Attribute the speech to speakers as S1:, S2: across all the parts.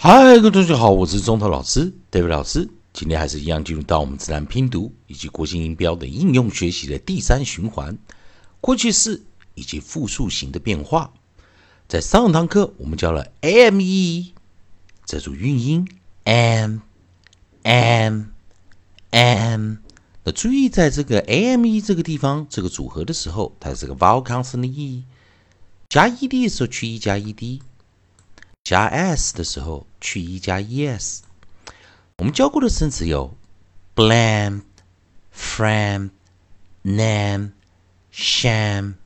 S1: 嗨，各位同学好，我是中头老师 David 老师。今天还是一样进入到我们自然拼读以及国际音标的应用学习的第三循环，过去式以及复数型的变化。在上堂课我们教了 ame 这组韵音 am am am。那注意在这个 ame 这个地方这个组合的时候，它是个 vowel consonant e，加 ed 的时候去 e 加 ed。加 s 的时候去 e 加 es。我们教过的生词有 bland、friend、name、sham、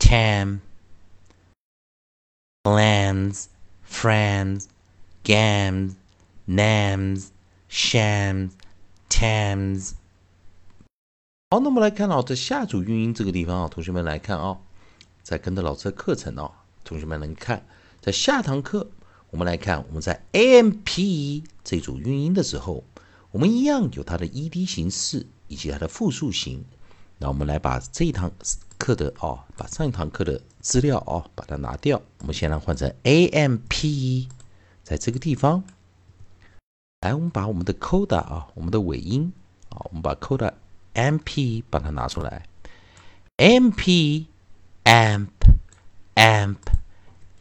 S1: tam。blands、friends、games、names、shams、tams。好，那么来看哦，在下组韵音这个地方啊，同学们来看啊，在跟着老师的课程哦，同学们能看。在下堂课，我们来看我们在 A M P E 这组韵音的时候，我们一样有它的 ed 形式以及它的复数形。那我们来把这一堂课的哦，把上一堂课的资料哦，把它拿掉。我们先来换成 A M P E，在这个地方，来，我们把我们的 coda 啊，我们的尾音啊，我们把 Coda M P 把它拿出来，M P，amp，amp。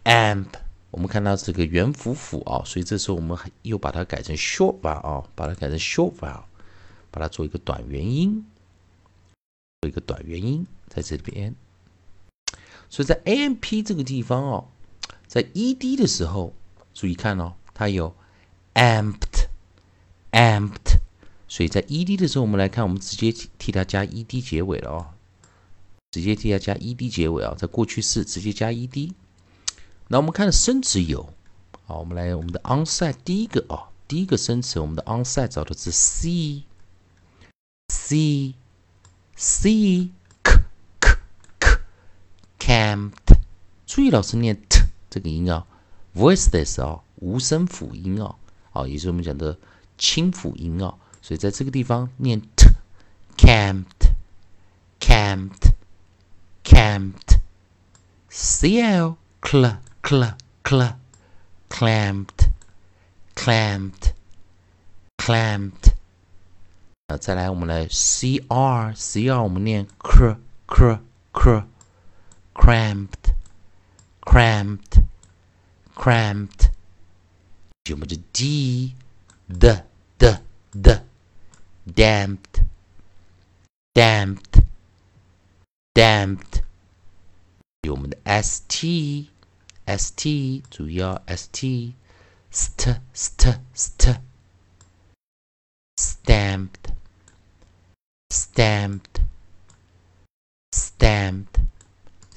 S1: amp，我们看到这个元辅辅啊，所以这时候我们又把它改成 short vowel 啊，把它改成 short vowel，把它做一个短元音，做一个短元音在这边。所以在 amp 这个地方哦，在 ed 的时候，注意看哦，它有 amped，amped，所以在 ed 的时候，我们来看，我们直接替它加 ed 结尾了哦，直接替它加 ed 结尾啊，在过去式直接加 ed。那我们看生词有，好，我们来我们的 onside 第一个啊，第一个生词，我们的 onside 找的是 c，c，c，k k k camped，注意老师念 t 这个音啊，voiceless 啊，无声辅音啊，啊，也是我们讲的清辅音啊，所以在这个地方念 t，camped，camped，camped，cl cl。cl cl clamped clamped clamped 呃，再来我们来 cr cr 我们念 cr cr cr cramped cramped cramped 我们的 d d d d damped damped damped 有我们的 st St 主要 st st st st stamped stamped stamped，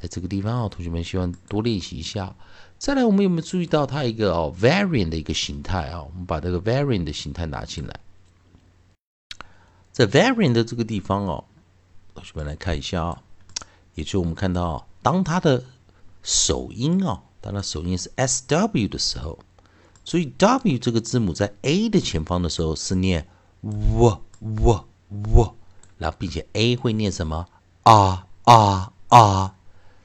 S1: 在这个地方哦，同学们希望多练习一下。再来，我们有没有注意到它一个哦 variant 的一个形态啊？我们把这个 variant 的形态拿进来，在 variant 的这个地方哦，同学们来看一下啊，也就我们看到当它的首音啊。当它首音是 S W 的时候，所以 W 这个字母在 A 的前方的时候是念 W W W，然后并且 A 会念什么啊啊啊？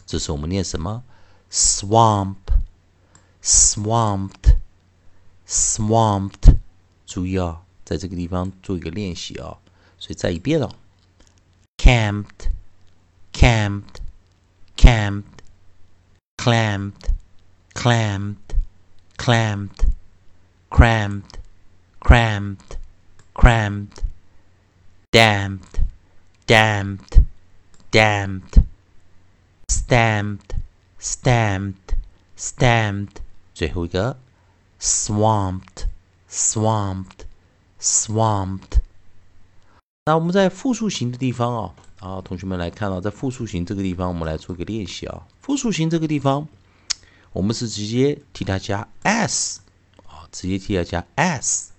S1: 这时候我们念什么？Swamp Swamped Swamped，注意啊，在这个地方做一个练习啊。所以再一遍哦，Camped Camped Camped Clamped。clamped, clamped, cramped, cramped, cramped, damped, damped, damped, stamped, stamped, stamped，最后一个 swamped, swamped, swamped。那我们在复数型的地方哦，啊，同学们来看到，在复数型这个地方，我们来做一个练习啊。复数型这个地方。 我们是直接替它加 s 啊，直接替它加 s，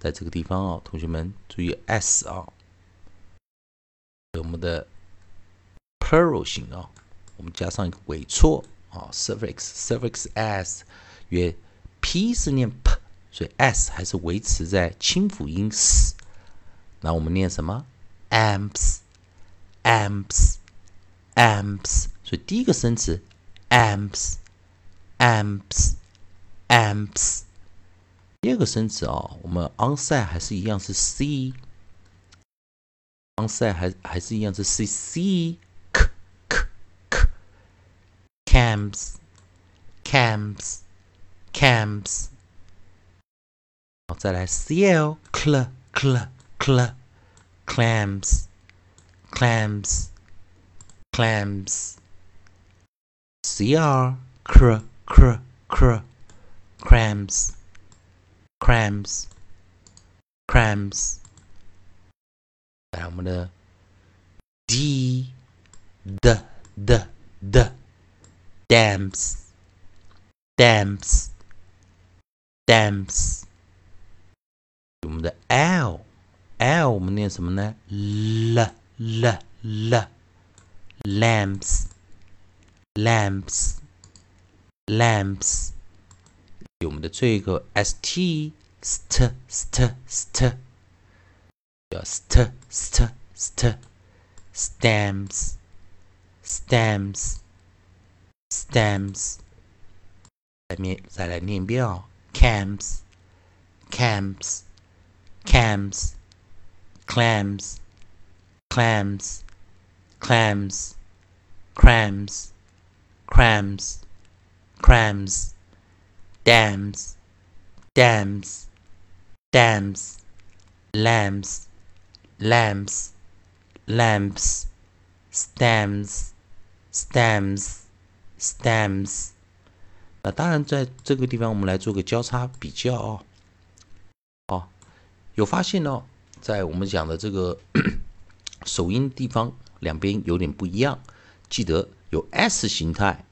S1: 在这个地方啊，同学们注意 s 啊，我们的 plural 型啊，我们加上一个尾错啊，suffix suffix s，约 p 是念 p，所以 s 还是维持在清辅音 s。那我们念什么？amps amps amps，所以第一个生词 amps。amps, amps, 第二个生词啊，我们 onsite 还是一样是 c，onsite 还还是一样是 c c k k k camps camps camps，好，再来 cl cl cl cl clams clams clams cr cr cr cr crams crams crams，来我们的 d d d d dams dams dams，我们的 l l 我们念什么呢？l l l lamps lamps lamps。我们的最后一个 st st st st 叫 st st st stems stems stems 再念再来念一遍哦，camps camps camps clams clams clams crams crams Crams dams, dams, dams, lamps, lamps, lamps, stems, stems, stems。那当然，在这个地方我们来做个交叉比较哦。哦，有发现哦，在我们讲的这个首音地方，两边有点不一样。记得有 S 形态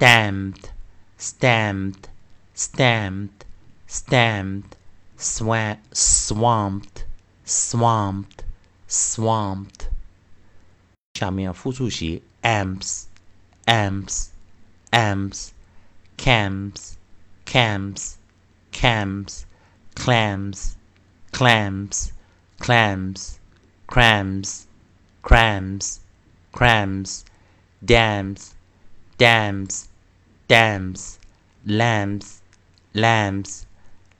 S1: stamped, swamped, swamped, swamped, swamped。下面复数型 amps, amps, amps, camps, camps, camps, clams, clams, clams, crams, crams, crams, dams, dams, Dams, lambs, lambs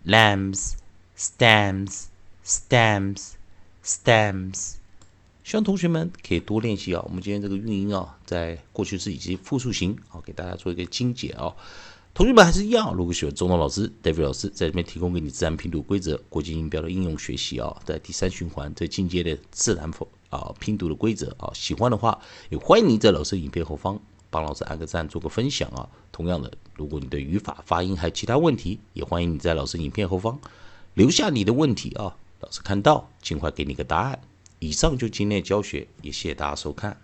S1: lambs, stems, stems, stems。希望同学们可以多练习啊！我们今天这个运音啊，在过去式以及复数型啊，给大家做一个精简啊。同学们还是一样，如果喜欢中东老师、David 老师在这边提供给你自然拼读规则、国际音标的应用学习啊，在第三循环最进阶的自然否啊拼读的规则啊，喜欢的话也欢迎你在老师影片后方帮老师按个赞，做个分享啊。同样的，如果你对语法、发音还有其他问题，也欢迎你在老师影片后方留下你的问题啊，老师看到尽快给你个答案。以上就今天的教学，也谢谢大家收看。